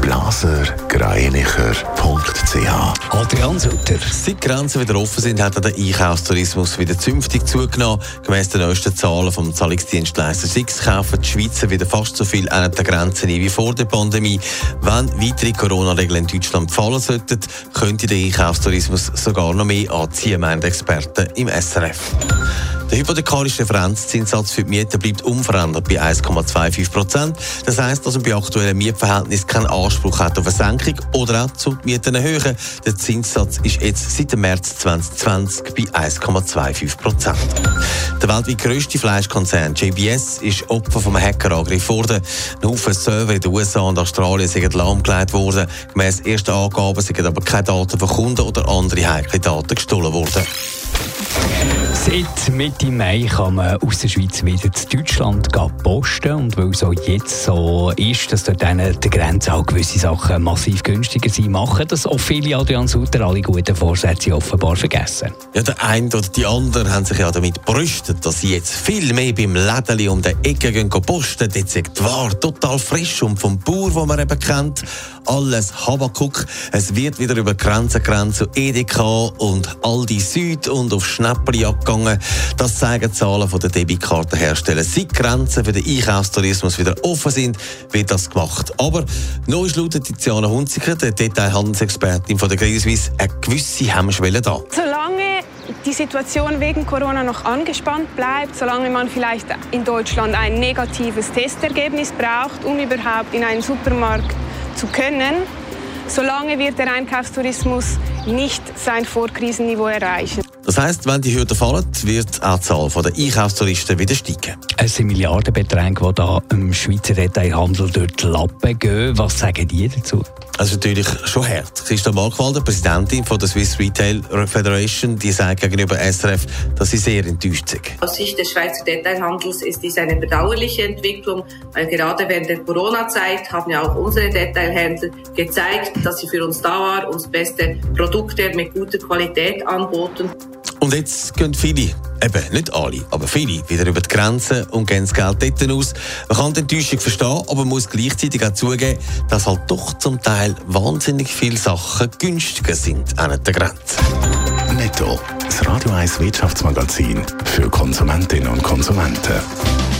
blasergreinicher.ch Adrian Sutter. Seit die Grenzen wieder offen sind, hat der Einkaufstourismus wieder zünftig zugenommen. Gemäss den neuesten Zahlen vom Zahlungsdienstleister Six kaufen die Schweizer wieder fast so viel an den Grenzen ein wie vor der Pandemie. Wenn weitere Corona-Regeln in Deutschland fallen sollten, könnte der Einkaufstourismus sogar noch mehr anziehen, meinen Experten im SRF. Der hypothekarische Referenzzinssatz für die Miete bleibt unverändert bei 1,25 Prozent. Das heisst, dass man bei aktuellen Mietverhältnissen keinen Anspruch hat auf eine Senkung oder auch zu Mieten erhöhen. Der Zinssatz ist jetzt seit März 2020 bei 1,25 Prozent. Der weltweit grösste Fleischkonzern JBS ist Opfer einem Hackerangriff worden. Ein Haufen Server in den USA und Australien sind lahmgelegt worden. Gemäss ersten Angaben sind aber keine Daten von Kunden oder andere heikle Daten gestohlen worden. Seit Mitte Mai kann man aus der Schweiz wieder zu Deutschland posten. Und weil es jetzt so ist, dass dort an der Grenze auch gewisse Sachen massiv günstiger sind, machen das auch viele Adrian Sutter alle guten Vorsätze offenbar vergessen. Ja, der eine oder die andere haben sich ja damit brüstet, dass sie jetzt viel mehr beim Lädeli um die Ecke gehen posten. Dort ist die Ware total frisch und vom Bauer, den man eben kennt, alles Habakuk. Es wird wieder über Grenzen Grenzen zu Edeka und Aldi Süd und auf Schnäpperjagd gegangen. Das zeigen Zahlen von der Debitkartenhersteller. Seit Grenzen für den Einkaufstourismus wieder offen sind, wird das gemacht. Aber neu ist laut Tiziana Hunziker, der Detailhandelsexpertin von der Credit Suisse, eine gewisse Hemmschwelle da. Solange die Situation wegen Corona noch angespannt bleibt, solange man vielleicht in Deutschland ein negatives Testergebnis braucht, um überhaupt in einen Supermarkt zu können, solange wird der Einkaufstourismus nicht sein Vorkrisenniveau erreichen. Das heisst, wenn die Hürden fallen, wird auch die Zahl der Einkaufstouristen wieder steigen. Es sind Milliardenbeträge, die da im Schweizer Detailhandel durch die Lappen gehen. Was sagen die dazu? Also natürlich schon hart. Christa Markwalder, Präsidentin von der Swiss Retail Federation, die sagt gegenüber SRF, dass sie sehr enttäuscht sind. Aus Sicht des Schweizer Detailhandels ist dies eine bedauerliche Entwicklung, weil gerade während der Corona-Zeit haben ja auch unsere Detailhändler gezeigt, dass sie für uns da waren, uns beste Produkte mit guter Qualität anboten. Und jetzt gehen viele, eben nicht alle, aber viele, wieder über die Grenzen und geben das Geld dort aus. Man kann die Enttäuschung verstehen, aber muss gleichzeitig auch zugeben, dass halt doch zum Teil wahnsinnig viele Sachen günstiger sind an der Grenze. Netto, das Radio 1 Wirtschaftsmagazin für Konsumentinnen und Konsumenten.